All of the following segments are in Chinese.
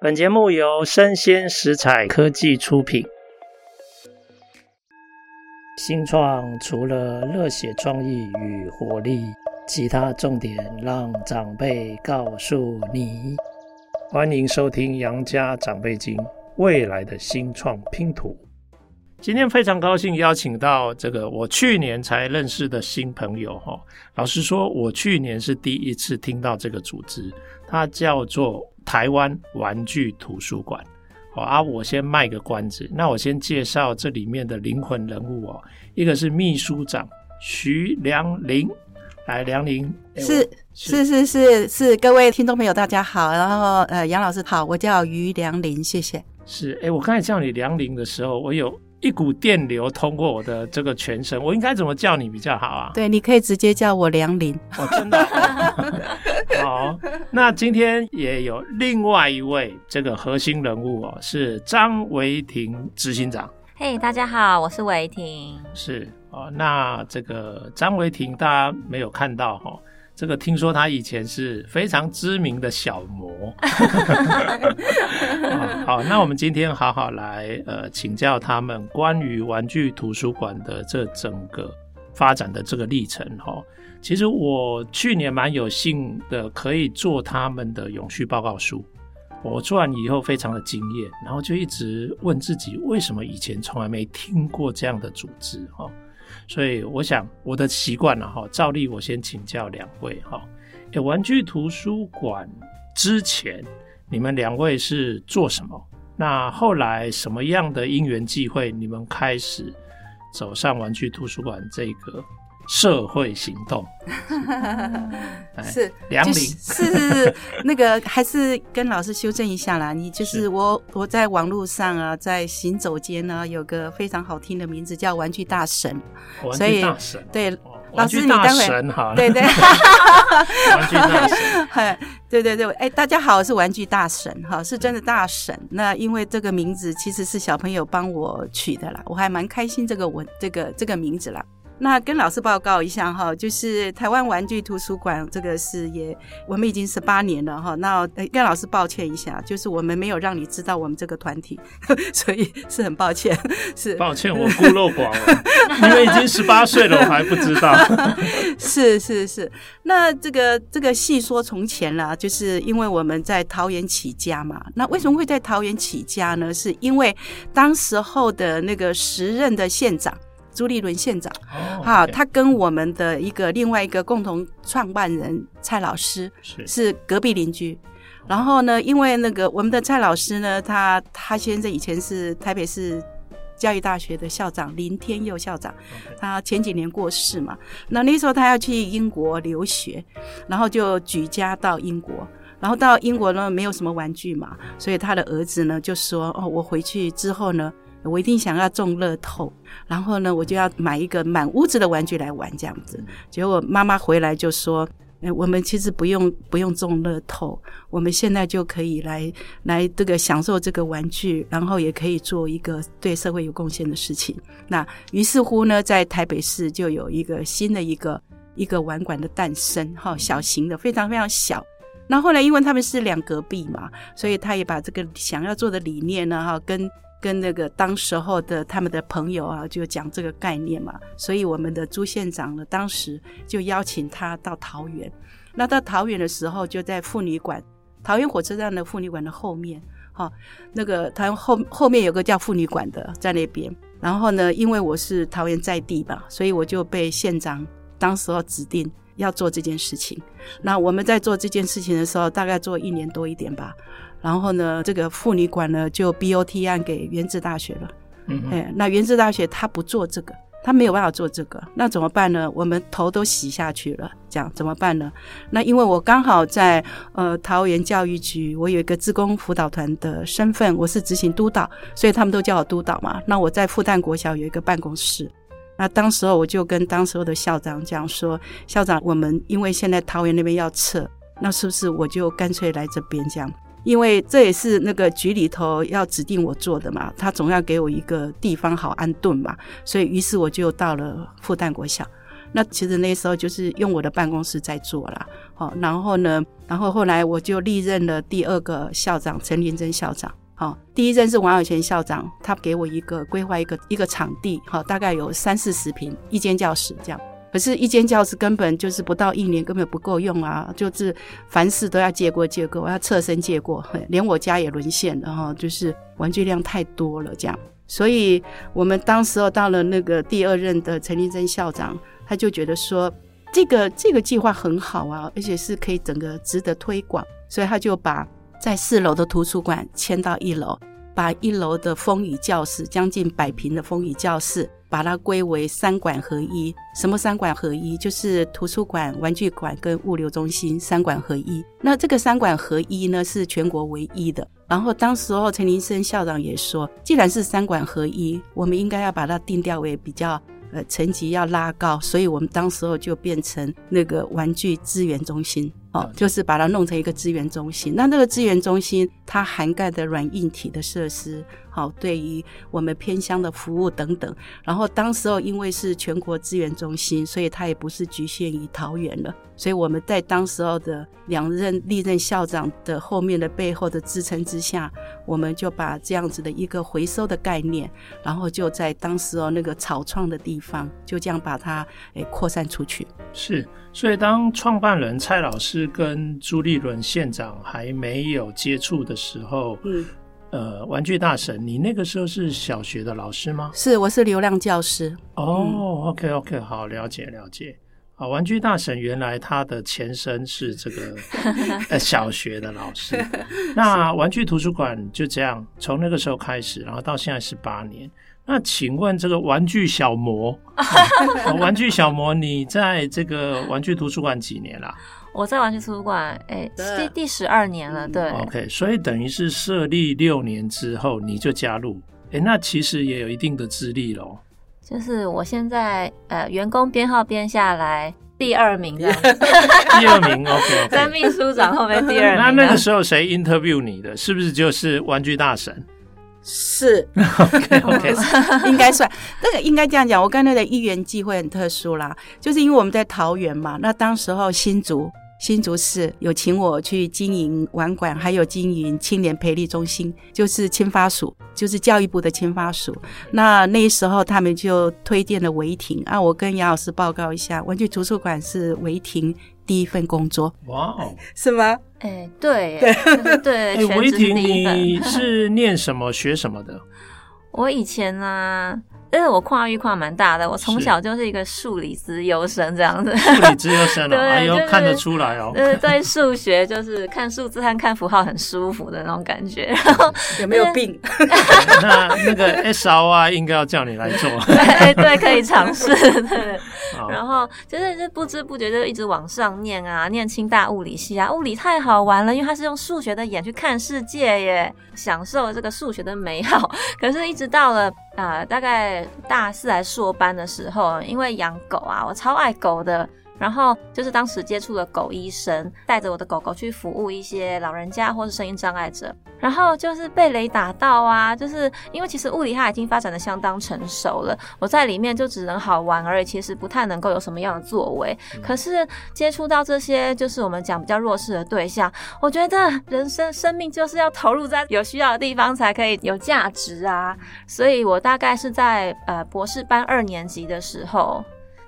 本节目由生鲜食材科技出品。新创除了热血创意与活力，其他重点让长辈告诉你。欢迎收听《杨家长辈经》，未来的新创拼图。今天非常高兴邀请到这个我去年才认识的新朋友哈。老实说，我去年是第一次听到这个组织，它叫做台湾玩具图书馆。好啊，我先卖个关子，那我先介绍这里面的灵魂人物哦。一个是秘书长徐良林，来，良林是是是是是，各位听众朋友大家好，然后呃杨老师好，我叫于良林，谢谢。是哎，我刚才叫你梁林的时候，我有。一股电流通过我的这个全身，我应该怎么叫你比较好啊？对，你可以直接叫我梁林。哦，真的。好，那今天也有另外一位这个核心人物哦，是张维婷执行长。嘿，hey, 大家好，我是维婷。是哦，那这个张维婷大家没有看到哈、哦。这个听说他以前是非常知名的小模，好，那我们今天好好来呃请教他们关于玩具图书馆的这整个发展的这个历程哈。其实我去年蛮有幸的可以做他们的永续报告书，我做完以后非常的惊艳，然后就一直问自己为什么以前从来没听过这样的组织哈。所以我想我的习惯了哈，照例我先请教两位哈。诶，玩具图书馆之前你们两位是做什么？那后来什么样的因缘际会，你们开始走上玩具图书馆这个？社会行动是良霖，是是是，那个还是跟老师修正一下啦。你就是我，我在网络上啊，在行走间呢，有个非常好听的名字叫玩具大神。所以大神，对，老师你待会好，对对，玩具大神，对 对 对，哎，大家好，我是玩具大神哈，是真的大神。那因为这个名字其实是小朋友帮我取的啦，我还蛮开心这个文这个这个名字啦。那跟老师报告一下哈，就是台湾玩具图书馆这个事业，我们已经十八年了哈。那跟老师抱歉一下，就是我们没有让你知道我们这个团体，所以是很抱歉。是抱歉，我孤陋寡闻，因为已经十八岁了，我还不知道。是是是，那这个这个细说从前啦，就是因为我们在桃园起家嘛。那为什么会在桃园起家呢？是因为当时候的那个时任的县长。朱立伦县长，好，他跟我们的一个另外一个共同创办人蔡老师是是隔壁邻居。然后呢，因为那个我们的蔡老师呢，他他先生以前是台北市教育大学的校长林天佑校长，他前几年过世嘛。那那时候他要去英国留学，然后就举家到英国，然后到英国呢没有什么玩具嘛，所以他的儿子呢就说：“哦，我回去之后呢。”我一定想要中乐透，然后呢，我就要买一个满屋子的玩具来玩这样子。结果妈妈回来就说：“哎，我们其实不用不用中乐透，我们现在就可以来来这个享受这个玩具，然后也可以做一个对社会有贡献的事情。”那于是乎呢，在台北市就有一个新的一个一个玩馆的诞生，哈，小型的，非常非常小。那后来因为他们是两隔壁嘛，所以他也把这个想要做的理念呢，哈，跟跟那个当时候的他们的朋友啊，就讲这个概念嘛，所以我们的朱县长呢，当时就邀请他到桃园。那到桃园的时候，就在妇女馆，桃园火车站的妇女馆的后面，哈，那个桃园后后面有个叫妇女馆的在那边。然后呢，因为我是桃园在地吧，所以我就被县长当时候指定要做这件事情。那我们在做这件事情的时候，大概做一年多一点吧。然后呢，这个妇女馆呢就 BOT 案给原子大学了。嗯，哎，那原子大学他不做这个，他没有办法做这个，那怎么办呢？我们头都洗下去了，这样怎么办呢？那因为我刚好在呃桃园教育局，我有一个职工辅导团的身份，我是执行督导，所以他们都叫我督导嘛。那我在复旦国小有一个办公室，那当时候我就跟当时候的校长讲说，校长，我们因为现在桃园那边要撤，那是不是我就干脆来这边这样？因为这也是那个局里头要指定我做的嘛，他总要给我一个地方好安顿嘛，所以于是我就到了复旦国小。那其实那时候就是用我的办公室在做啦。好，然后呢，然后后来我就历任了第二个校长陈林珍校长。好，第一任是王有全校长，他给我一个规划一个一个场地，好，大概有三四十平一间教室这样。可是，一间教室根本就是不到一年，根本不够用啊！就是凡事都要借过借过，我要侧身借过，连我家也沦陷了哈！就是玩具量太多了，这样。所以我们当时候到了那个第二任的陈立珍校长，他就觉得说，这个这个计划很好啊，而且是可以整个值得推广，所以他就把在四楼的图书馆迁到一楼，把一楼的风雨教室，将近百平的风雨教室。把它归为三馆合一。什么三馆合一？就是图书馆、玩具馆跟物流中心三馆合一。那这个三馆合一呢，是全国唯一的。然后当时候陈林生校长也说，既然是三馆合一，我们应该要把它定调为比较呃层级要拉高，所以我们当时候就变成那个玩具资源中心。哦，就是把它弄成一个资源中心。那那个资源中心，它涵盖的软硬体的设施，好，对于我们偏乡的服务等等。然后当时候因为是全国资源中心，所以它也不是局限于桃园了。所以我们在当时候的两任历任校长的后面的背后的支撑之下，我们就把这样子的一个回收的概念，然后就在当时候那个草创的地方，就这样把它诶扩散出去。是。所以，当创办人蔡老师跟朱立伦县长还没有接触的时候，嗯，呃，玩具大神，你那个时候是小学的老师吗？是，我是流浪教师。哦、嗯、，OK OK，好，了解了解。啊，玩具大神原来他的前身是这个 呃小学的老师。那玩具图书馆就这样，从那个时候开始，然后到现在十八年。那请问这个玩具小魔，啊、玩具小魔，你在这个玩具图书馆几年了？我在玩具图书馆，哎、欸，第第十二年了，对。OK，所以等于是设立六年之后你就加入，哎、欸，那其实也有一定的资历喽。就是我现在呃员工编号编下来第二名的，第二名 OK，在秘书长后面第二名。那那个时候谁 interview 你的？是不是就是玩具大神？是，OK OK，应该算那个应该这样讲。我刚才的一元机会很特殊啦，就是因为我们在桃园嘛，那当时候新竹新竹市有请我去经营玩馆，还有经营青年培力中心，就是青发署，就是教育部的青发署。那那时候他们就推荐了维婷啊，我跟杨老师报告一下，玩具图书馆是维婷第一份工作。哇哦，是吗？哎、欸，对，对，对，全职第一份。你是念什么、学什么的？我以前啊。但是我跨域跨蛮大的，我从小就是一个数理资优生这样子。数理资优生 哦，对，哎呦，就、看得出来哦。对，对数学就是看数字和看符号很舒服的那种感觉。然后有没有病？那 那个 SRY 应该要叫你来做。对对，可以尝试。对。然后就是就不知不觉就一直往上念啊，念清大物理系啊，物理太好玩了，因为它是用数学的眼去看世界耶，享受这个数学的美好。可是，一直到了啊、大概。大四来硕班的时候，因为养狗啊，我超爱狗的。然后就是当时接触了狗医生，带着我的狗狗去服务一些老人家或是声音障碍者。然后就是被雷打到啊，就是因为其实物理它已经发展的相当成熟了，我在里面就只能好玩而已，其实不太能够有什么样的作为。可是接触到这些就是我们讲比较弱势的对象，我觉得人生生命就是要投入在有需要的地方才可以有价值啊。所以我大概是在呃博士班二年级的时候。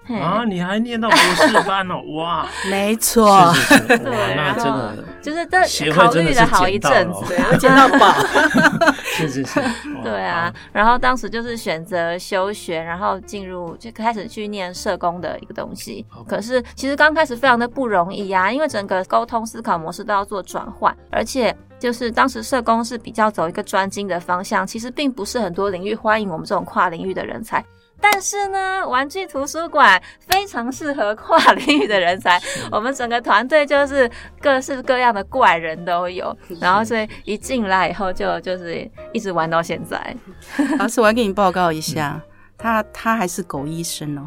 啊！你还念到博士班哦，哇！没错，是是是，对，那真的就是这考虑了好一阵子，对，捡到宝，是是是，对啊。然后当时就是选择休学，然后进入就开始去念社工的一个东西。可是其实刚开始非常的不容易啊，因为整个沟通思考模式都要做转换，而且就是当时社工是比较走一个专精的方向，其实并不是很多领域欢迎我们这种跨领域的人才。但是呢，玩具图书馆非常适合跨领域的人才。我们整个团队就是各式各样的怪人都有，然后所以一进来以后就就是一直玩到现在。老师，我要给你报告一下，他他还是狗医生哦，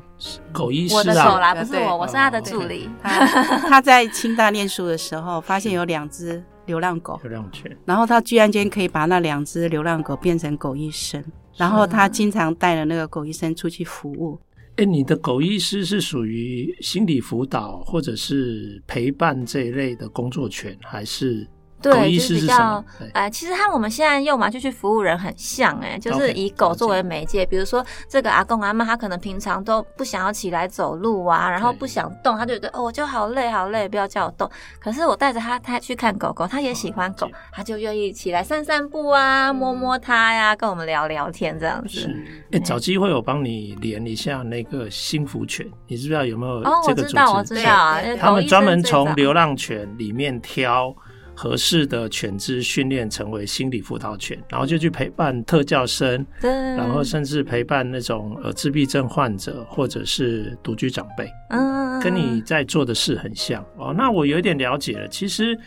狗医生啊，我的手啦，不是我，我是他的助理。他 他在清大念书的时候，发现有两只流浪狗，流浪犬，然后他居然间可以把那两只流浪狗变成狗医生。然后他经常带着那个狗医生出去服务，哎，你的狗医师是属于心理辅导或者是陪伴这一类的工作犬，还是？对，就是比较，呃，其实和我们现在用嘛，就去服务人很像，哎，就是以狗作为媒介。比如说，这个阿公阿妈，他可能平常都不想要起来走路啊，然后不想动，他就觉得哦，我就好累好累，不要叫我动。可是我带着他，他去看狗狗，他也喜欢狗，他就愿意起来散散步啊，摸摸它呀，跟我们聊聊天这样子。是，哎，找机会我帮你连一下那个幸福犬，你知不知道有没有这个组织？哦，我知道，我知道，他们专门从流浪犬里面挑。合适的犬只训练成为心理辅导犬，然后就去陪伴特教生，对，然后甚至陪伴那种呃自闭症患者或者是独居长辈，嗯，跟你在做的事很像哦。那我有一点了解了，其实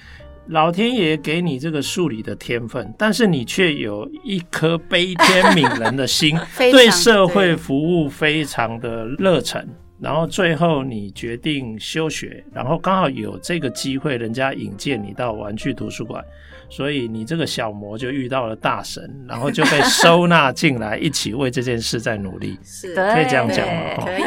老天爷给你这个数理的天分，但是你却有一颗悲天悯人的心，对社会服务非常的热忱。然后最后你决定休学，然后刚好有这个机会，人家引荐你到玩具图书馆，所以你这个小魔就遇到了大神，然后就被收纳进来，一起为这件事在努力，是可以这样讲吗？可以，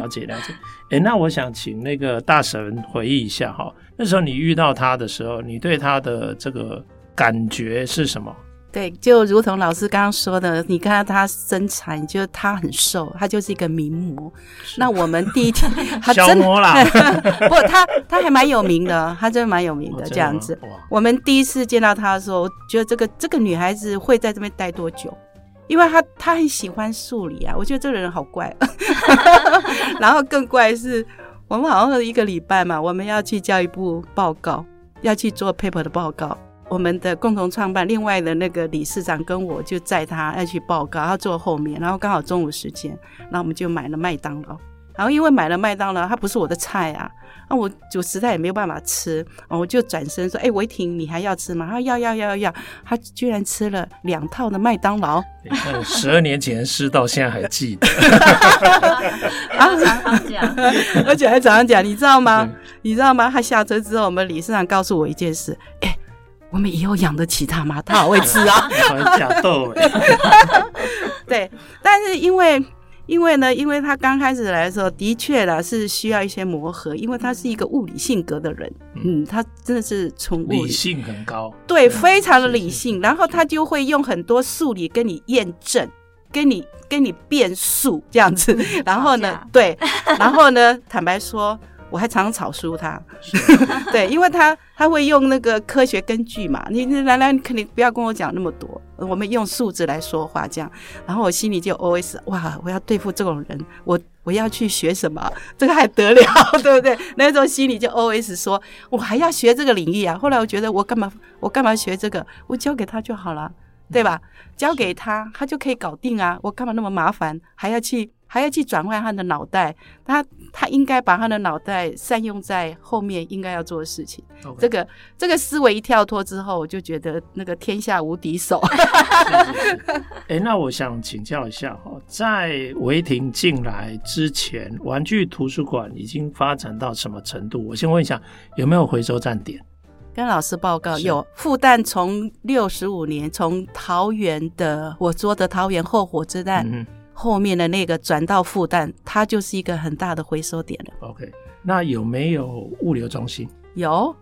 了解了解。哎，那我想请那个大神回忆一下哈，那时候你遇到他的时候，你对他的这个感觉是什么？对，就如同老师刚刚说的，你看到他身材，你觉得他很瘦，他就是一个名模。那我们第一天，他真的啦，不，他他还蛮有名的，他真的蛮有名的这样子。我们第一次见到他的时候，我觉得这个这个女孩子会在这边待多久？因为她她很喜欢数理啊，我觉得这个人好怪。然后更怪是，我们好像是一个礼拜嘛，我们要去教育部报告，要去做 paper 的报告。我们的共同创办，另外的那个理事长跟我就载他要去报告，他坐后面，然后刚好中午时间，然后我们就买了麦当劳，然后因为买了麦当劳，他不是我的菜啊，那我就实在也没有办法吃，我就转身说：“哎，维婷，你还要吃吗？”他说：“要要要要要。”他居然吃了两套的麦当劳，十二年前吃到现在还记得，常常讲，而且还常常讲，你知道吗？你知道吗？他下车之后，我们理事长告诉我一件事，哎。我们以后养得起他吗？他好会吃啊！假逗。对，但是因为因为呢，因为他刚开始来的时候，的确啦是需要一些磨合，因为他是一个物理性格的人，嗯，他真的是从理性很高，对，非常的理性，然后他就会用很多数理跟你验证，跟你跟你变数这样子，然后呢，对，然后呢，坦白说。我还常常吵输他，对，因为他他会用那个科学根据嘛，你你来来，你肯定不要跟我讲那么多，我们用数字来说话这样，然后我心里就 OS 哇，我要对付这种人，我我要去学什么？这个还得了，对不对？那时候心里就 OS 说，我还要学这个领域啊。后来我觉得我干嘛我干嘛学这个？我交给他就好了，对吧？交给他，他就可以搞定啊，我干嘛那么麻烦，还要去？还要去转换他的脑袋，他他应该把他的脑袋善用在后面应该要做的事情。这个这个思维一跳脱之后，我就觉得那个天下无敌手。哎，那我想请教一下哈，在维婷进来之前，玩具图书馆已经发展到什么程度？我先问一下，有没有回收站点？跟老师报告，有复旦从六十五年从桃园的我说的桃园后火车站。嗯后面的那个转到复旦，它就是一个很大的回收点了。OK，那有没有物流中心？有，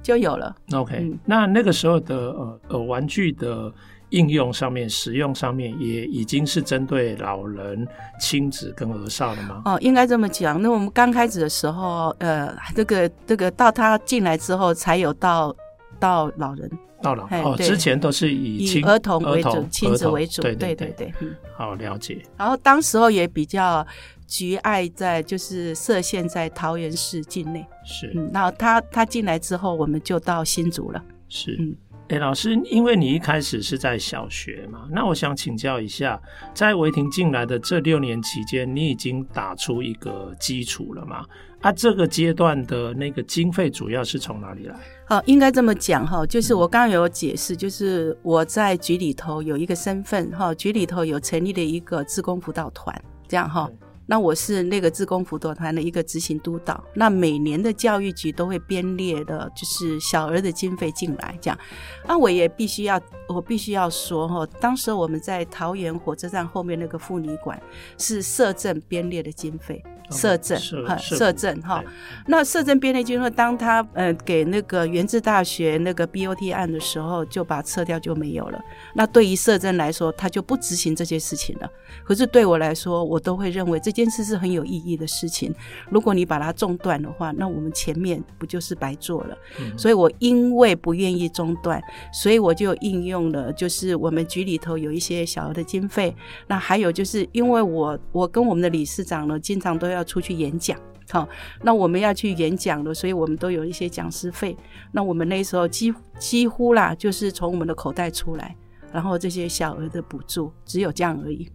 就有了。OK，、嗯、那那个时候的呃呃玩具的应用上面、使用上面，也已经是针对老人、亲子跟儿少了吗？哦，应该这么讲。那我们刚开始的时候，呃，这个这个到他进来之后，才有到到老人。到了哦，之前都是以以儿童为主，亲子为主，对对对对，嗯，好了解。然后当时候也比较局爱在，就是设限在桃园市境内，是。嗯，然后他他进来之后，我们就到新竹了，是。嗯，哎，老师，因为你一开始是在小学嘛，那我想请教一下，在维婷进来的这六年期间，你已经打出一个基础了吗？啊，这个阶段的那个经费主要是从哪里来？哦，应该这么讲哈，就是我刚刚有解释，就是我在局里头有一个身份哈，局里头有成立了一个志工辅导团，这样哈。那我是那个志工辅导团的一个执行督导。那每年的教育局都会编列的，就是小儿的经费进来，这样。那我也必须要，我必须要说哈，当时我们在桃园火车站后面那个妇女馆是社政编列的经费。社政哈，摄政哈，那摄政编内军说，当他呃给那个原治大学那个 BOT 案的时候，就把撤掉就没有了。那对于摄政来说，他就不执行这些事情了。可是对我来说，我都会认为这件事是很有意义的事情。如果你把它中断的话，那我们前面不就是白做了？嗯、所以我因为不愿意中断，所以我就应用了，就是我们局里头有一些小额的经费。那还有就是因为我我跟我们的理事长呢，经常都要。要出去演讲，好，那我们要去演讲了，所以我们都有一些讲师费。那我们那时候几几乎啦，就是从我们的口袋出来，然后这些小额的补助，只有这样而已。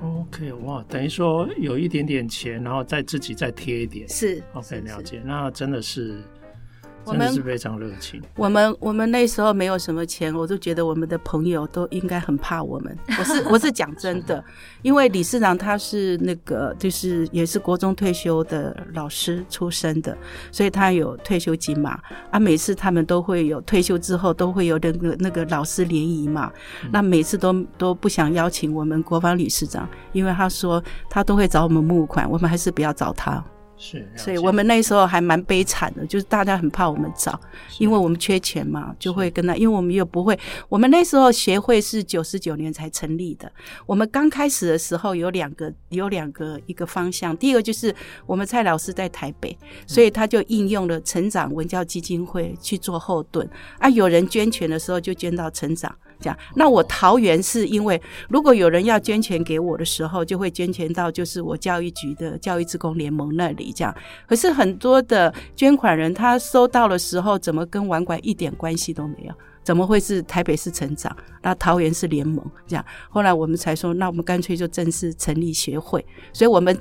OK，哇，等于说有一点点钱，然后再自己再贴一点，是 OK，了解。那真的是。真的是非常热情。我们我们那时候没有什么钱，我都觉得我们的朋友都应该很怕我们。我是我是讲真的，因为理事长他是那个就是也是国中退休的老师出身的，所以他有退休金嘛。啊，每次他们都会有退休之后都会有那个那个老师联谊嘛。那每次都都不想邀请我们国防理事长，因为他说他都会找我们募款，我们还是不要找他。是，所以我们那时候还蛮悲惨的，就是大家很怕我们找，因为我们缺钱嘛，就会跟他，因为我们又不会，我们那时候协会是九十九年才成立的，我们刚开始的时候有两个，有两个一个方向，第一个就是我们蔡老师在台北，所以他就应用了成长文教基金会去做后盾，啊，有人捐钱的时候就捐到成长。这样，那我桃园是因为，如果有人要捐钱给我的时候，就会捐钱到就是我教育局的教育职工联盟那里。这样，可是很多的捐款人他收到的时候，怎么跟玩管一点关系都没有？怎么会是台北市成长？那桃园是联盟？这样，后来我们才说，那我们干脆就正式成立协会。所以我们。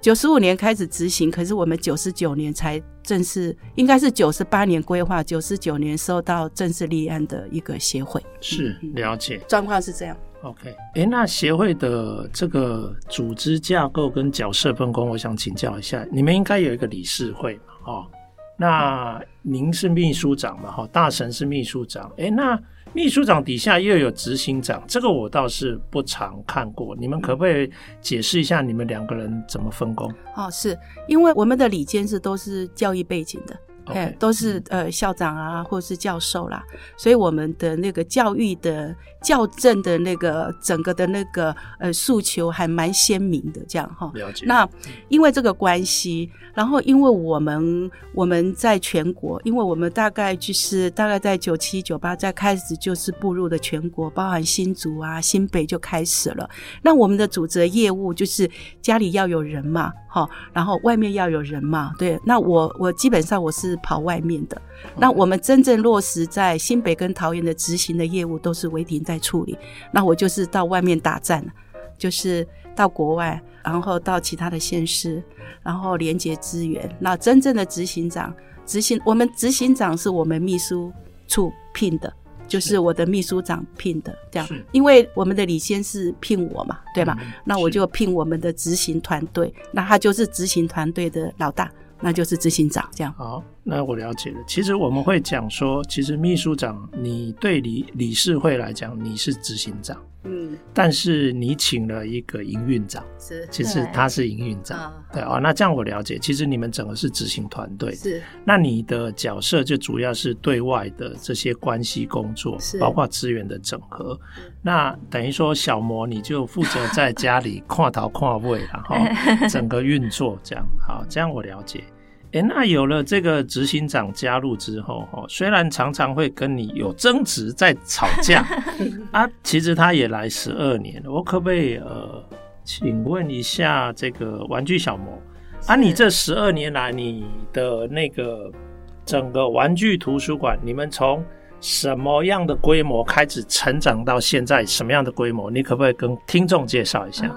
九十五年开始执行，可是我们九十九年才正式，应该是九十八年规划，九十九年收到正式立案的一个协会。是了解，状况是这样。OK，哎，那协会的这个组织架构跟角色分工，我想请教一下，你们应该有一个理事会嘛？哦，那您是秘书长嘛？哈，大神是秘书长，哎，那。秘书长底下又有执行长，这个我倒是不常看过。你们可不可以解释一下你们两个人怎么分工？哦，是因为我们的理监事都是教育背景的。哎，都是呃校长啊，或者是教授啦，所以我们的那个教育的校正的那个整个的那个呃诉求还蛮鲜明的，这样哈。了解。那因为这个关系，然后因为我们我们在全国，因为我们大概就是大概在九七九八在开始就是步入的全国，包含新竹啊、新北就开始了。那我们的主责业务就是家里要有人嘛，哈，然后外面要有人嘛，对。那我我基本上我是。跑外面的，那我们真正落实在新北跟桃园的执行的业务都是韦婷在处理。那我就是到外面打战，就是到国外，然后到其他的县市，然后连接资源。那真正的执行长，执行我们执行长是我们秘书处聘的，就是我的秘书长聘的，这样。因为我们的李先是聘我嘛，对吧？那我就聘我们的执行团队，那他就是执行团队的老大。那就是执行长这样。好，那我了解了。其实我们会讲说，其实秘书长，你对理理事会来讲，你是执行长。嗯，但是你请了一个营运长，是，其实他是营运长，对啊、哦，那这样我了解，其实你们整个是执行团队，是，那你的角色就主要是对外的这些关系工作，是，包括资源的整合，那等于说小魔你就负责在家里跨头跨位，然后 整个运作这样，好，这样我了解。哎，那有了这个执行长加入之后，哈，虽然常常会跟你有争执，在吵架 啊，其实他也来十二年了。我可不可以呃，请问一下这个玩具小魔啊，你这十二年来，你的那个整个玩具图书馆，你们从什么样的规模开始成长到现在什么样的规模？你可不可以跟听众介绍一下？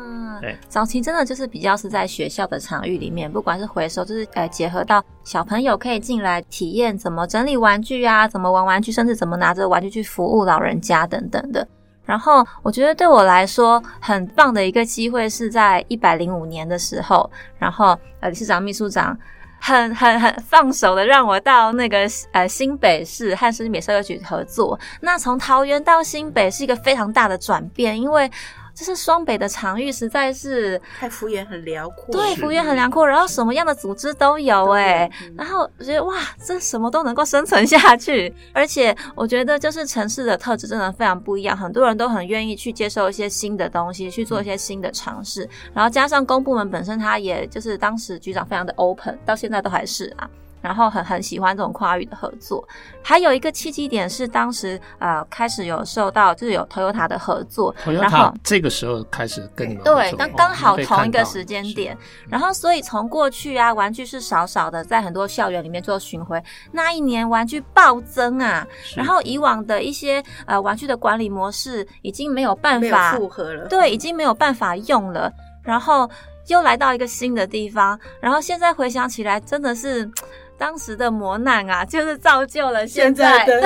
对，早期真的就是比较是在学校的场域里面，不管是回收，就是呃结合到小朋友可以进来体验怎么整理玩具啊，怎么玩玩具，甚至怎么拿着玩具去服务老人家等等的。然后我觉得对我来说很棒的一个机会是在一百零五年的时候，然后呃理事长、秘书长很很很放手的让我到那个呃新北市和新北社会局合作。那从桃园到新北是一个非常大的转变，因为。就是双北的场域实在是太幅员很辽阔，对，幅员很辽阔，然后什么样的组织都有哎、嗯，然后我觉得哇，这什么都能够生存下去，而且我觉得就是城市的特质真的非常不一样，很多人都很愿意去接受一些新的东西，去做一些新的尝试，然后加上公部门本身，他也就是当时局长非常的 open，到现在都还是啊。然后很很喜欢这种跨域的合作，还有一个契机点是当时呃开始有受到就是有 Toyota 的合作，Toyota 然后这个时候开始跟你们对，刚刚好同一个时间点，然后所以从过去啊玩具是少少的，在很多校园里面做巡回，那一年玩具暴增啊，然后以往的一些呃玩具的管理模式已经没有办法复合了，对，已经没有办法用了，然后又来到一个新的地方，然后现在回想起来真的是。当时的磨难啊，就是造就了现在。的。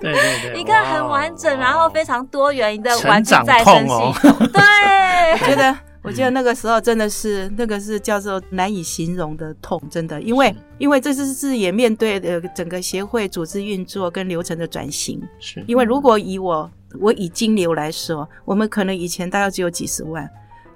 对 对对，一个很完整，然后非常多元的玩具再生系统。哦、对，我觉得，我觉得那个时候真的是那个是叫做难以形容的痛，真的，因为因为这次是也面对呃整个协会组织运作跟流程的转型。是，因为如果以我我以金流来说，我们可能以前大概只有几十万。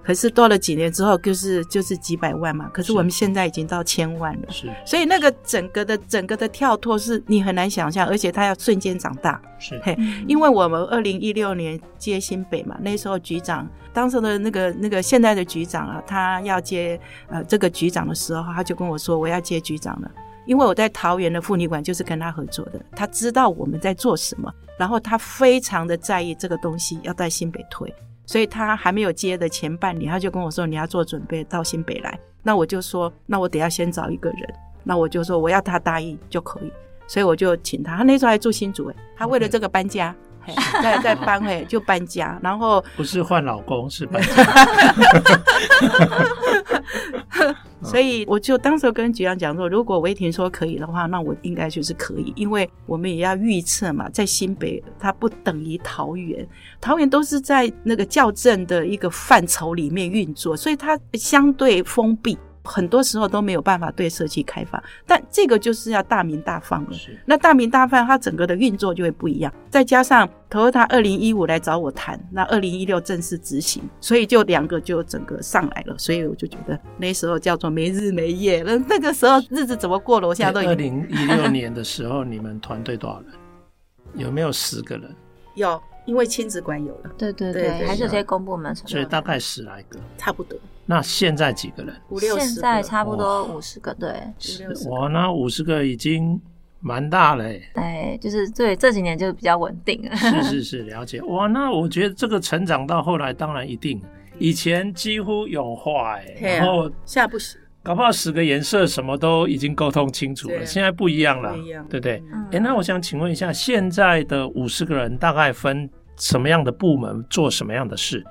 可是多了几年之后，就是就是几百万嘛。可是我们现在已经到千万了，是。所以那个整个的整个的跳脱是你很难想象，而且它要瞬间长大。是，嘿，因为我们二零一六年接新北嘛，那时候局长当时的那个那个现在的局长啊，他要接呃这个局长的时候，他就跟我说我要接局长了，因为我在桃园的妇女馆就是跟他合作的，他知道我们在做什么，然后他非常的在意这个东西要在新北推。所以他还没有接的前半年，他就跟我说，你要做准备到新北来。那我就说，那我得要先找一个人。那我就说我要他答应就可以。所以我就请他，他那时候还住新竹诶，他为了这个搬家。在在搬回就搬家，然后不是换老公是搬家，所以我就当时跟局长讲说，如果维婷说可以的话，那我应该就是可以，因为我们也要预测嘛，在新北它不等于桃园，桃园都是在那个校正的一个范畴里面运作，所以它相对封闭。很多时候都没有办法对社区开放，但这个就是要大鸣大放了。是，那大鸣大放，它整个的运作就会不一样。再加上 Toyota 二零一五来找我谈，那二零一六正式执行，所以就两个就整个上来了。所以我就觉得那时候叫做没日没夜。那那个时候日子怎么过了？我现在都已经。二零一六年的时候，你们团队多少人？有没有十个人？有。因为亲子馆有了，对对对，对，还是有些公部门，所以大概十来个，差不多。那现在几个人？五六十个。现在差不多五十个，对。哇，那五十个已经蛮大了。哎，就是对这几年就比较稳定了。是是 是，了解。哇，那我觉得这个成长到后来，当然一定，以前几乎有话哎，然后现在不行。搞不好十个颜色什么都已经沟通清楚了，现在不一样了，不一样，对不对？哎、嗯，那我想请问一下，现在的五十个人大概分什么样的部门，做什么样的事？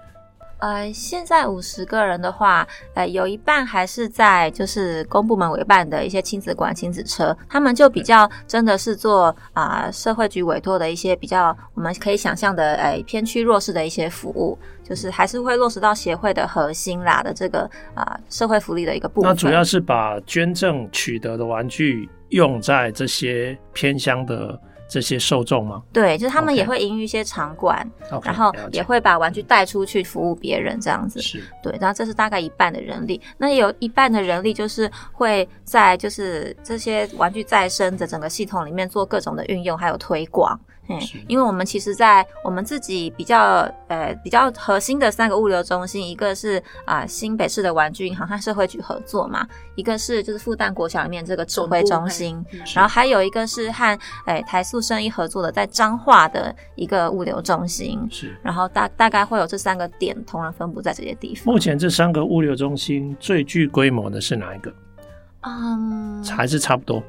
呃，现在五十个人的话，呃，有一半还是在就是公部门委办的一些亲子馆、亲子车，他们就比较真的是做啊、呃、社会局委托的一些比较我们可以想象的，呃，偏区弱势的一些服务，就是还是会落实到协会的核心啦的这个啊、呃、社会福利的一个部分。那主要是把捐赠取得的玩具用在这些偏乡的。这些受众吗？对，就是他们也会营运一些场馆，okay. 然后也会把玩具带出去服务别人，这样子。是，对，然后这是大概一半的人力，那有一半的人力就是会在就是这些玩具再生的整个系统里面做各种的运用，还有推广。嗯，因为我们其实，在我们自己比较呃比较核心的三个物流中心，一个是啊、呃、新北市的玩具银行和社会局合作嘛，一个是就是复旦国小里面这个指挥中心，然后还有一个是和哎、呃、台塑生意合作的在彰化的一个物流中心，是，然后大大概会有这三个点同样分布在这些地方。目前这三个物流中心最具规模的是哪一个？嗯，还是差不多。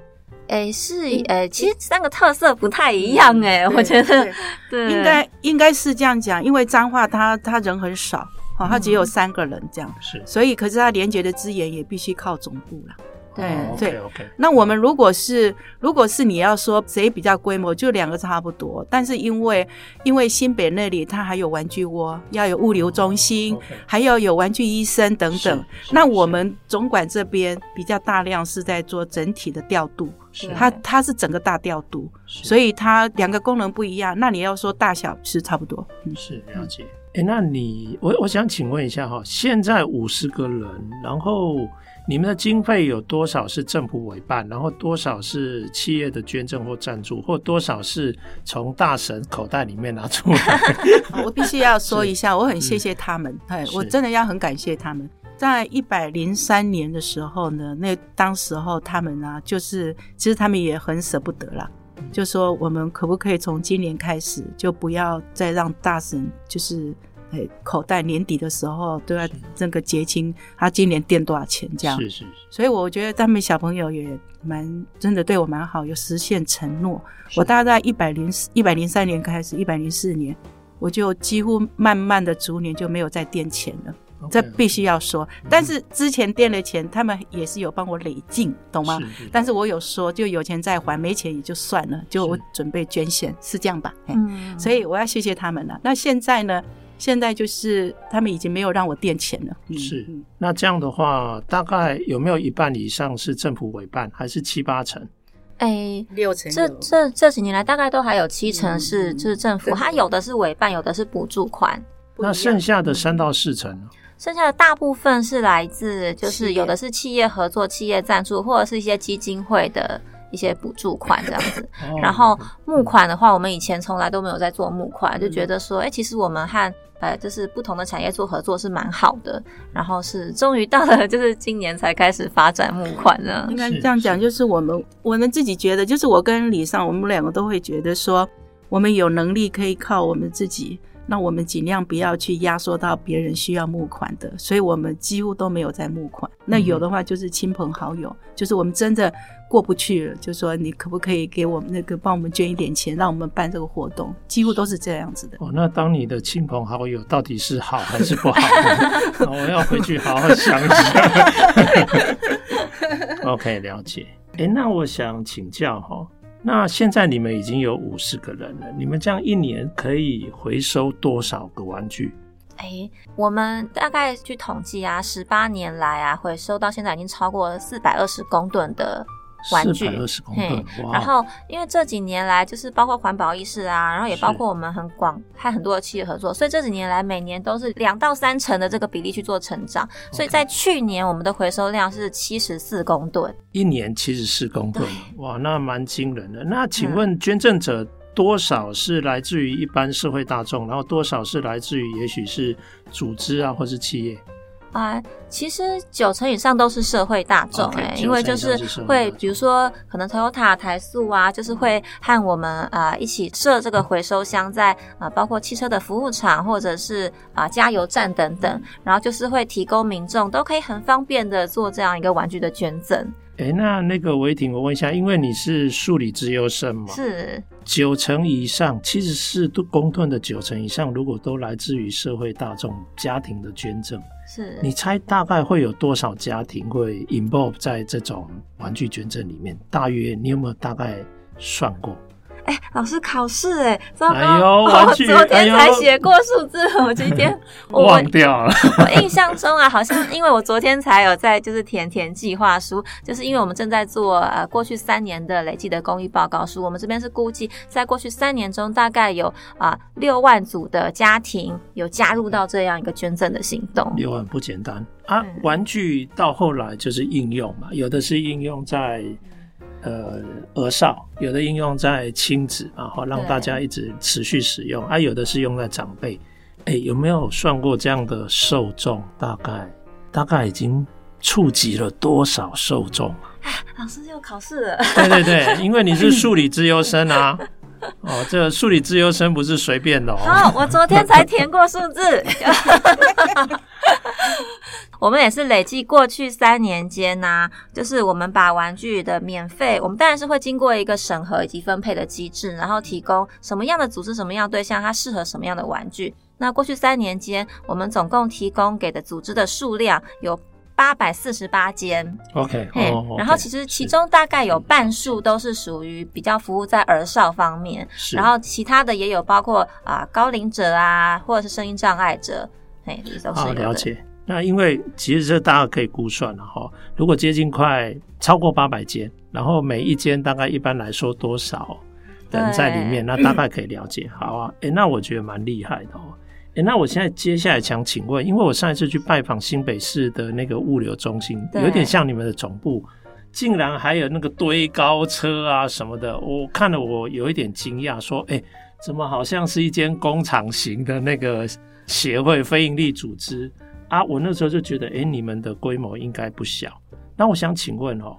诶，是诶，其实三个特色不太一样诶，我觉得，对，应该应该是这样讲，因为彰化他他人很少，好，他只有三个人这样，是，所以可是他连接的资源也必须靠总部了，对、哦、对 okay, okay. 那我们如果是如果是你要说谁比较规模，就两个差不多。但是因为因为新北那里它还有玩具窝，要有物流中心，哦 okay. 还要有玩具医生等等。那我们总管这边比较大量是在做整体的调度，它它是整个大调度，所以它两个功能不一样。那你要说大小是差不多，嗯，是了解。哎，那你我我想请问一下哈，现在五十个人，然后你们的经费有多少是政府委办，然后多少是企业的捐赠或赞助，或多少是从大神口袋里面拿出来？我必须要说一下，我很谢谢他们，哎、嗯，我真的要很感谢他们。在一百零三年的时候呢，那当时候他们呢、啊，就是其实他们也很舍不得啦。就说我们可不可以从今年开始，就不要再让大神就是。哎，口袋年底的时候都要这个结清，他今年垫多少钱这样？是是是。所以我觉得他们小朋友也蛮真的对我蛮好，有实现承诺。我大概一百零四、一百零三年开始，一百零四年我就几乎慢慢的逐年就没有再垫钱了。Okay, 这必须要说。但是之前垫的钱，他们也是有帮我累进，懂吗？是是。但是我有说，就有钱再还，没钱也就算了，就我准备捐献，是，是这样吧？嗯。所以我要谢谢他们了。那现在呢？现在就是他们已经没有让我垫钱了。是，那这样的话，大概有没有一半以上是政府委办，还是七八成？哎、欸，六成。这这这几年来，大概都还有七成是就是政府，它有的是委办，有的是补助款。那剩下的三到四成呢？剩下的大部分是来自，就是有的是企业合作、企业赞助，或者是一些基金会的。一些补助款这样子，然后募款的话，我们以前从来都没有在做募款，就觉得说，哎，其实我们和呃，就是不同的产业做合作是蛮好的。然后是终于到了，就是今年才开始发展募款呢。应该这样讲，就是我们我们自己觉得，就是我跟李尚，我们两个都会觉得说，我们有能力可以靠我们自己。那我们尽量不要去压缩到别人需要募款的，所以我们几乎都没有在募款。那有的话就是亲朋好友，就是我们真的过不去了，就说你可不可以给我们那个帮我们捐一点钱，让我们办这个活动，几乎都是这样子的。哦，那当你的亲朋好友到底是好还是不好？我要回去好好想一想。OK，了解。哎，那我想请教哈。那现在你们已经有五十个人了，你们这样一年可以回收多少个玩具？哎、我们大概去统计啊，十八年来啊，回收到现在已经超过四百二十公吨的。玩具，四百二十公吨，然后，因为这几年来，就是包括环保意识啊，然后也包括我们很广，和很多的企业合作，所以这几年来每年都是两到三成的这个比例去做成长。所以在去年，我们的回收量是七十四公吨，一年七十四公吨，哇，那蛮惊人的。那请问捐赠者多少是来自于一般社会大众，然后多少是来自于也许是组织啊，或是企业？啊，其实九成以上都是社会大众哎、欸，因为就是会，比如说可能 Toyota、台塑啊，就是会和我们啊一起设这个回收箱在啊，包括汽车的服务厂或者是啊加油站等等，然后就是会提供民众都可以很方便的做这样一个玩具的捐赠。哎，那那个维婷，我问一下，因为你是数理之优生嘛，是九成以上，七十四公吨的九成以上，如果都来自于社会大众家庭的捐赠。是你猜大概会有多少家庭会 involve 在这种玩具捐赠里面？大约你有没有大概算过？哎、欸，老师考试哎，糟糕！我昨天才写过数字，哎，我今天 忘掉了。我印象中啊，好像因为我昨天才有在就是填填计划书，就是因为我们正在做呃过去三年的累计的公益报告书，我们这边是估计在过去三年中大概有啊六万组的家庭有加入到这样一个捐赠的行动。六万不简单啊！玩具到后来就是应用嘛，有的是应用在。呃，额少有的应用在亲子，然后让大家一直持续使用；啊，有的是用在长辈。哎，有没有算过这样的受众？大概大概已经触及了多少受众？啊，老师要考试了。对对对，因为你是数理之优生啊。哦，这数理自优生不是随便的哦。好，我昨天才填过数字。我们也是累计过去三年间呐、就是我们把玩具的免费，我们当然是会经过一个审核以及分配的机制，然后提供什么样的组织、什么样对象，它适合什么样的玩具。那过去三年间，我们总共提供给的组织的数量有八百四十八间。OK，然后其实其中大概有半数都是属于比较服务在儿少方面，是然后其他的也有包括啊、呃、高龄者啊，或者是声音障碍者，嘿，都是了解。那因为其实这大家可以估算了哈，如果接近快超过八百间，然后每一间大概一般来说多少人在里面，那大概可以了解。好啊，诶，那我觉得蛮厉害的哦。诶，那我现在接下来想请问，因为我上一次去拜访新北市的那个物流中心，有点像你们的总部，竟然还有那个堆高车啊什么的，我看了我有一点惊讶，说，诶，怎么好像是一间工厂型的那个协会非营利组织啊？我那时候就觉得，诶，你们的规模应该不小。那我想请问哦，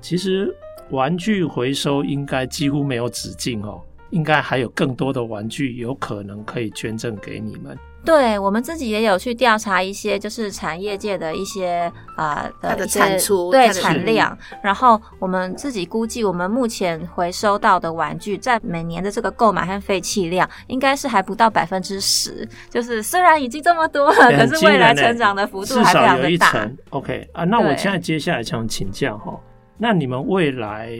其实。玩具回收应该几乎没有止境哦，应该还有更多的玩具有可能可以捐赠给你们。对，我们自己也有去调查一些，就是产业界的一些啊、呃、它的产出对产量，然后我们自己估计，我们目前回收到的玩具在每年的这个购买和废弃量，应该是还不到百分之十。就是虽然已经这么多了，可是未来成长的幅度还非常的大。OK 啊，那我现在接下来想请教哈。那你们未来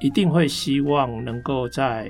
一定会希望能够在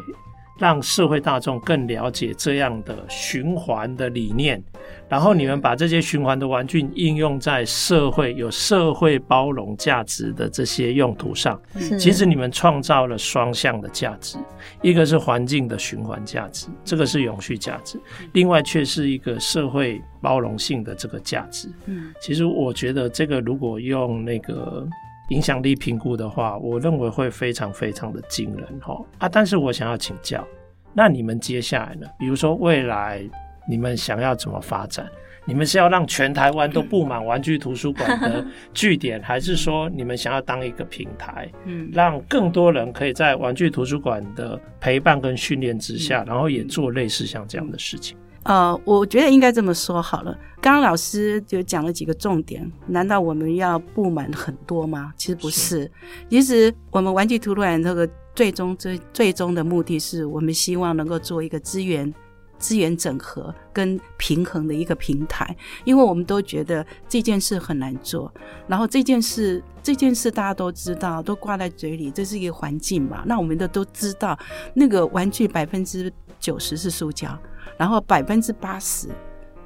让社会大众更了解这样的循环的理念，然后你们把这些循环的玩具应用在社会有社会包容价值的这些用途上。其实你们创造了双向的价值，一个是环境的循环价值，这个是永续价值；另外却是一个社会包容性的这个价值。嗯，其实我觉得这个如果用那个。影响力评估的话，我认为会非常非常的惊人哈啊！但是我想要请教，那你们接下来呢？比如说未来你们想要怎么发展？你们是要让全台湾都布满玩具图书馆的 据点，还是说你们想要当一个平台，嗯，让更多人可以在玩具图书馆的陪伴跟训练之下，然后也做类似像这样的事情？呃，我觉得应该这么说好了。刚刚老师就讲了几个重点，难道我们要布满很多吗？其实不是。是其实我们玩具图书馆这个最终最最终的目的是我们希望能够做一个资源资源整合跟平衡的一个平台，因为我们都觉得这件事很难做。然后这件事这件事大家都知道，都挂在嘴里，这是一个环境嘛。那我们的都知道，那个玩具百分之九十是塑胶。然后百分之八十，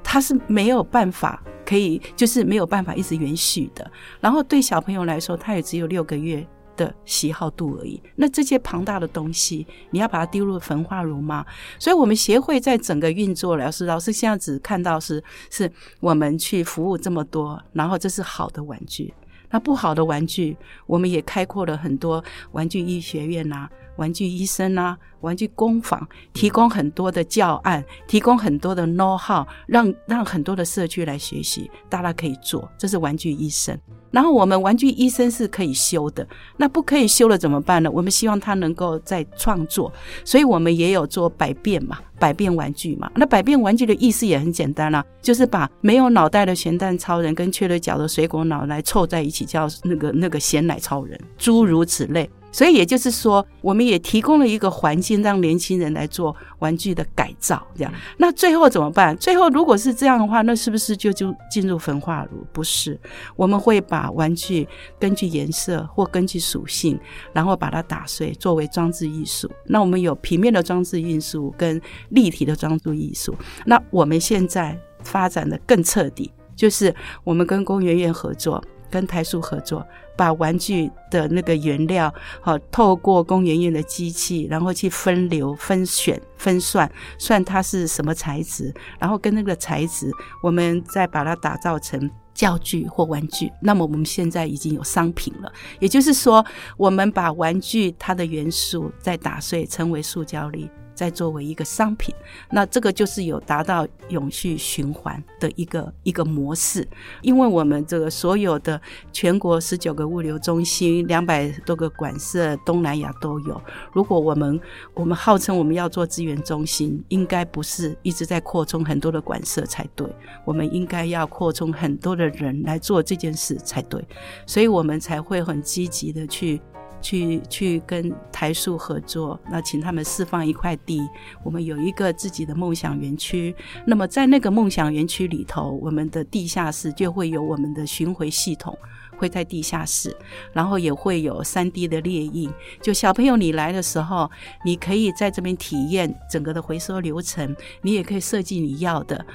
它是没有办法可以，就是没有办法一直延续的。然后对小朋友来说，他也只有六个月的喜好度而已。那这些庞大的东西，你要把它丢入焚化炉吗？所以，我们协会在整个运作，老师老师现在只看到是是我们去服务这么多，然后这是好的玩具。那不好的玩具，我们也开阔了很多玩具医学院呐、玩具医生啊，玩具工坊提供很多的教案，提供很多的 know how，让让很多的社区来学习，大家可以做。这是玩具医生。然后我们玩具医生是可以修的，那不可以修了怎么办呢？我们希望他能够再创作，所以我们也有做百变嘛，百变玩具嘛。那百变玩具的意思也很简单啦、啊，就是把没有脑袋的咸蛋超人跟缺了角的水果脑来凑在一起，叫那个那个咸奶超人，诸如此类。所以也就是说，我们也提供了一个环境，让年轻人来做玩具的改造，这样。那最后怎么办？最后如果是这样的话，那是不是就就进入焚化炉？不是，我们会把玩具根据颜色或根据属性，然后把它打碎，作为装置艺术。那我们有平面的装置艺术跟立体的装置艺术。那我们现在发展的更彻底，就是我们跟工研院合作，跟台塑合作。把玩具的那个原料，好，透过工研院的机器，然后去分流、分选、分算，算它是什么材质，然后跟那个材质，我们再把它打造成教具或玩具。那么我们现在已经有商品了，也就是说，我们把玩具它的元素再打碎，成为塑胶粒。再作为一个商品，那这个就是有达到永续循环的一个一个模式。因为我们这个所有的全国十九个物流中心，两百多个馆舍，东南亚都有。如果我们我们号称我们要做资源中心，应该不是一直在扩充很多的馆舍才对，我们应该要扩充很多的人来做这件事才对。所以我们才会很积极的去。去去跟台塑合作，那请他们释放一块地，我们有一个自己的梦想园区。那么在那个梦想园区里头，我们的地下室就会有我们的巡回系统。会在地下室，然后也会有 3D 的列印。就小朋友你来的时候，你可以在这边体验整个的回收流程，你也可以设计你要的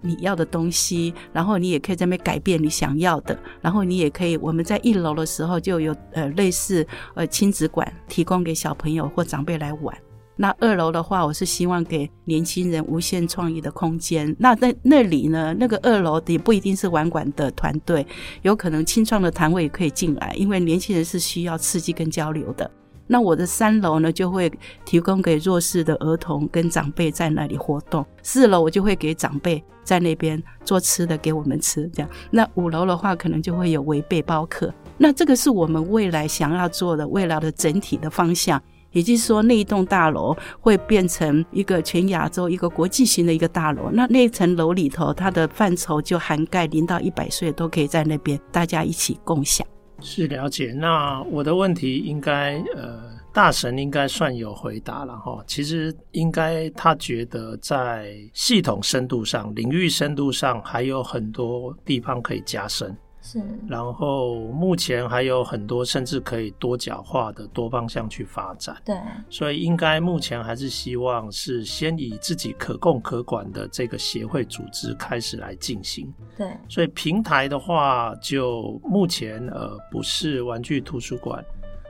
你要的东西，然后你也可以在那边改变你想要的，然后你也可以我们在一楼的时候就有呃类似呃亲子馆提供给小朋友或长辈来玩。那二楼的话，我是希望给年轻人无限创意的空间。那在那里呢，那个二楼也不一定是玩馆的团队，有可能青创的摊位也可以进来，因为年轻人是需要刺激跟交流的。那我的三楼呢，就会提供给弱势的儿童跟长辈在那里活动。四楼我就会给长辈在那边做吃的给我们吃，这样。那五楼的话，可能就会有微背包客。那这个是我们未来想要做的，未来的整体的方向。也就是说，那一栋大楼会变成一个全亚洲一个国际型的一个大楼。那那层楼里头，它的范畴就涵盖零到一百岁都可以在那边大家一起共享。是了解。那我的问题应该呃，大神应该算有回答了哈。其实应该他觉得在系统深度上、领域深度上还有很多地方可以加深。是，然后目前还有很多甚至可以多角化的多方向去发展。对，所以应该目前还是希望是先以自己可控可管的这个协会组织开始来进行。对，所以平台的话，就目前呃不是玩具图书馆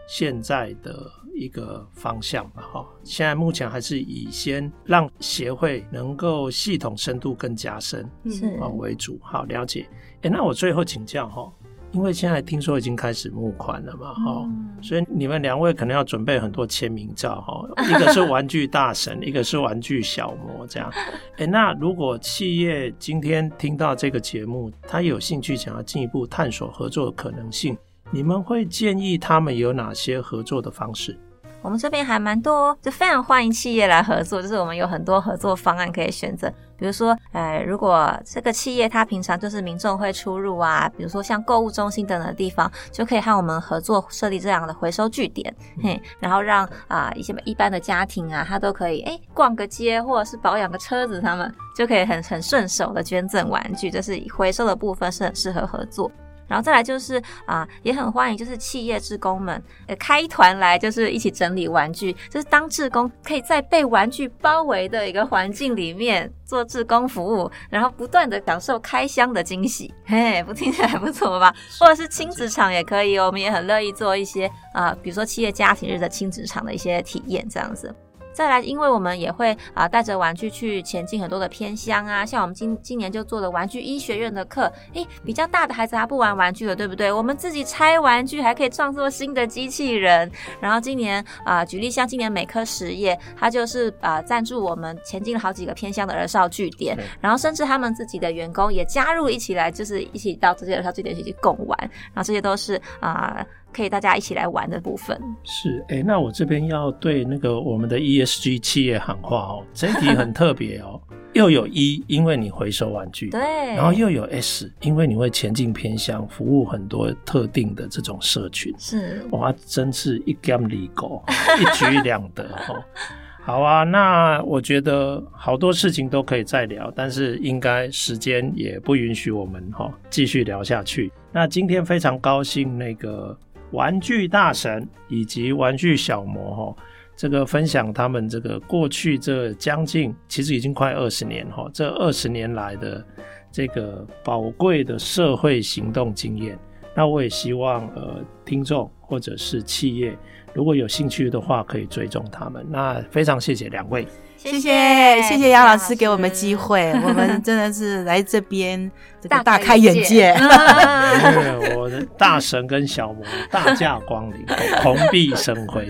现在的一个方向吧。哈，现在目前还是以先让协会能够系统深度更加深是为主。好，了解。哎，那我最后请教哈，因为现在听说已经开始募款了嘛，哈、嗯，所以你们两位可能要准备很多签名照哈，一个是玩具大神，一个是玩具小魔，这样。哎，那如果企业今天听到这个节目，他有兴趣想要进一步探索合作的可能性，你们会建议他们有哪些合作的方式？我们这边还蛮多，就非常欢迎企业来合作。就是我们有很多合作方案可以选择，比如说，呃，如果这个企业它平常就是民众会出入啊，比如说像购物中心等等的地方，就可以和我们合作设立这样的回收据点，嘿，然后让啊、呃、一些一般的家庭啊，他都可以诶逛个街或者是保养个车子，他们就可以很很顺手的捐赠玩具，就是回收的部分是很适合合作。然后再来就是啊、呃，也很欢迎，就是企业职工们呃开团来，就是一起整理玩具，就是当志工，可以在被玩具包围的一个环境里面做志工服务，然后不断的享受开箱的惊喜，嘿，不听起来还不错吧？或者是亲子场也可以，我们也很乐意做一些啊、呃，比如说企业家庭日的亲子场的一些体验，这样子。再来，因为我们也会啊带着玩具去前进很多的偏乡啊，像我们今今年就做了玩具医学院的课，诶，比较大的孩子他不玩玩具了，对不对？我们自己拆玩具还可以创作新的机器人。然后今年啊，举例像今年美科实业，他就是啊赞助我们前进了好几个偏乡的儿少据点，然后甚至他们自己的员工也加入一起来，就是一起到这些儿少据点一起共玩，然后这些都是啊。可以大家一起来玩的部分是哎、欸，那我这边要对那个我们的 ESG 企业喊话哦，这一题很特别哦，又有 E，因为你回收玩具，对，然后又有 S，因为你会前进偏向，服务很多特定的这种社群，是哇，真是一举两狗，一举两得哦。好啊，那我觉得好多事情都可以再聊，但是应该时间也不允许我们哈继续聊下去。那今天非常高兴那个。玩具大神以及玩具小魔哈，这个分享他们这个过去这将近其实已经快二十年哈，这二十年来的这个宝贵的社会行动经验。那我也希望呃听众或者是企业如果有兴趣的话，可以追踪他们。那非常谢谢两位。谢谢谢谢杨老师给我们机会，我们真的是来这边 这个大开眼界。我的大神跟小魔大驾光临，蓬荜生辉。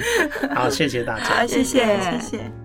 好，谢谢大家，谢谢谢谢。